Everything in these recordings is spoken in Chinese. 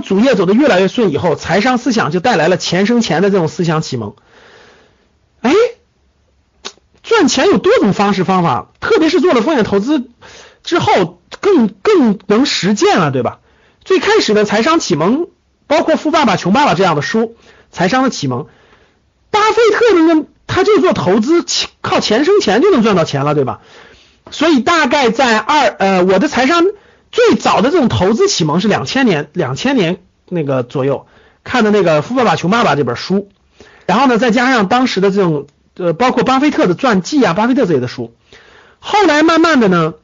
主业走得越来越顺以后，财商思想就带来了钱生钱的这种思想启蒙。哎，赚钱有多种方式方法，特别是做了风险投资之后，更更能实践了，对吧？最开始的财商启蒙，包括《富爸爸穷爸爸》这样的书，财商的启蒙。巴菲特呢，他就做投资，靠钱生钱就能赚到钱了，对吧？所以大概在二呃，我的财商。最早的这种投资启蒙是两千年，两千年那个左右看的那个《富爸爸穷爸爸》这本书，然后呢，再加上当时的这种呃，包括巴菲特的传记啊，巴菲特这类的书，后来慢慢的呢，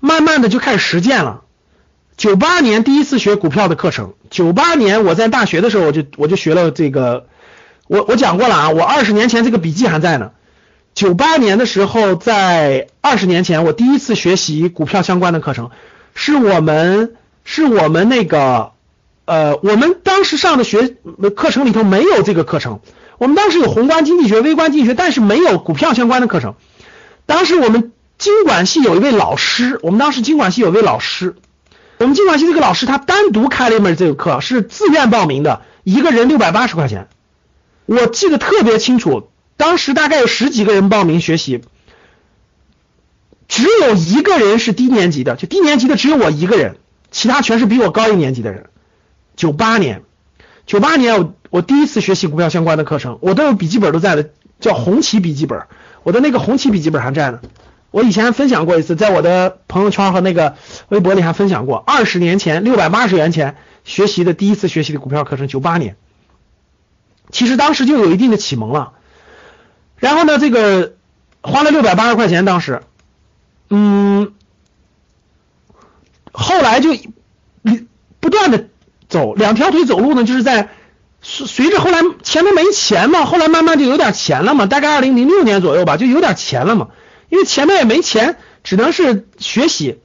慢慢的就开始实践了。九八年第一次学股票的课程，九八年我在大学的时候我就我就学了这个，我我讲过了啊，我二十年前这个笔记还在呢。九八年的时候，在二十年前，我第一次学习股票相关的课程，是我们是我们那个呃，我们当时上的学课程里头没有这个课程。我们当时有宏观经济学、微观经济学，但是没有股票相关的课程。当时我们经管系有一位老师，我们当时经管系有位老师，我们经管系这个老师他单独开了一门这个课，是自愿报名的，一个人六百八十块钱，我记得特别清楚。当时大概有十几个人报名学习，只有一个人是低年级的，就低年级的只有我一个人，其他全是比我高一年级的人。九八年，九八年我我第一次学习股票相关的课程，我都有笔记本都在的，叫红旗笔记本，我的那个红旗笔记本还在呢。我以前分享过一次，在我的朋友圈和那个微博里还分享过，二十年前六百八十元钱学习的第一次学习的股票课程，九八年，其实当时就有一定的启蒙了。然后呢，这个花了六百八十块钱，当时，嗯，后来就不断的走两条腿走路呢，就是在随随着后来前面没钱嘛，后来慢慢就有点钱了嘛，大概二零零六年左右吧，就有点钱了嘛，因为前面也没钱，只能是学习，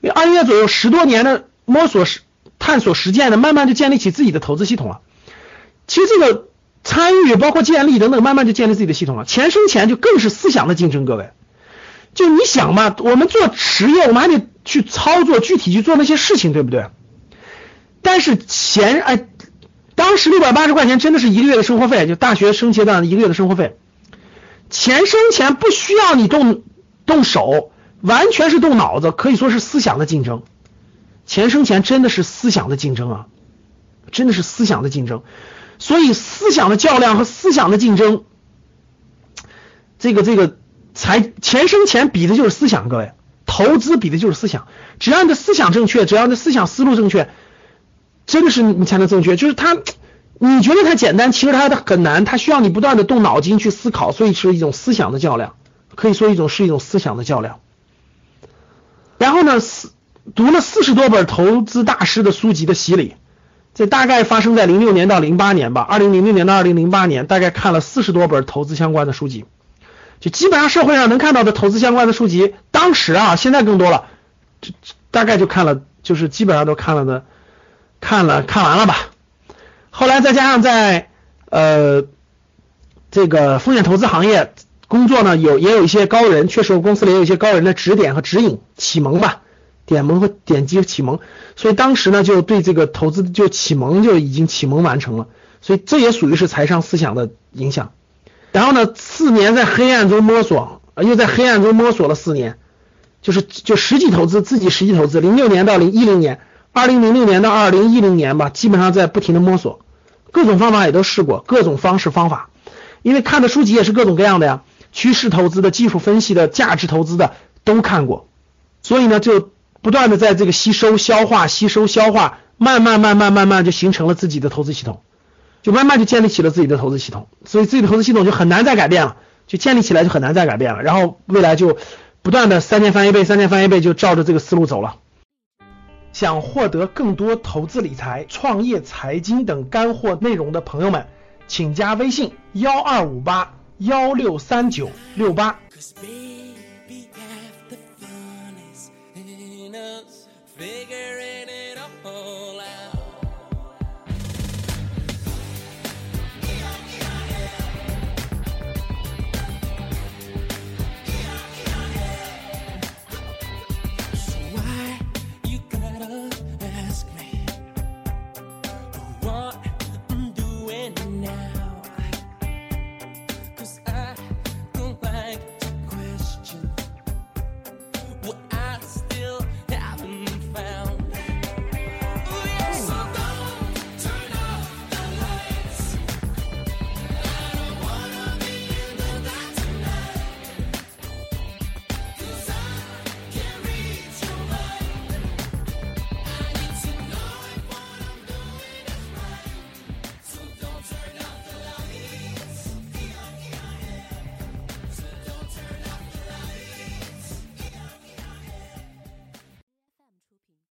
因为二月左右十多年的摸索实探索实践的，慢慢就建立起自己的投资系统了。其实这个。参与包括建立等等，慢慢就建立自己的系统了。钱生钱就更是思想的竞争，各位。就你想嘛，我们做实业，我们还得去操作，具体去做那些事情，对不对？但是钱，哎，当时六百八十块钱真的是一个月的生活费，就大学生阶段一个月的生活费。钱生钱不需要你动动手，完全是动脑子，可以说是思想的竞争。钱生钱真的是思想的竞争啊，真的是思想的竞争。所以思想的较量和思想的竞争，这个这个财钱生钱比的就是思想，各位，投资比的就是思想。只要你的思想正确，只要你的思想思路正确，真的是你才能正确。就是它，你觉得它简单，其实它的很难，它需要你不断的动脑筋去思考，所以是一种思想的较量，可以说一种是一种思想的较量。然后呢，四读了四十多本投资大师的书籍的洗礼。这大概发生在零六年到零八年吧，二零零六年到二零零八年，大概看了四十多本投资相关的书籍，就基本上社会上能看到的投资相关的书籍，当时啊，现在更多了，就大概就看了，就是基本上都看了的，看了看完了吧。后来再加上在呃这个风险投资行业工作呢，有也有一些高人，确实我公司里也有一些高人的指点和指引、启蒙吧。点蒙和点击启蒙，所以当时呢就对这个投资就启蒙就已经启蒙完成了，所以这也属于是财商思想的影响。然后呢，四年在黑暗中摸索，又在黑暗中摸索了四年，就是就实际投资自己实际投资，零六年到零一零年，二零零六年到二零一零年吧，基本上在不停的摸索，各种方法也都试过，各种方式方法，因为看的书籍也是各种各样的呀，趋势投资的、技术分析的、价值投资的都看过，所以呢就。不断的在这个吸收、消化、吸收、消化，慢慢、慢慢、慢慢就形成了自己的投资系统，就慢慢就建立起了自己的投资系统，所以自己的投资系统就很难再改变了，就建立起来就很难再改变了，然后未来就不断的三年翻一倍，三年翻一倍，就照着这个思路走了。想获得更多投资理财、创业、财经等干货内容的朋友们。请加微信幺二五八幺六三九六八。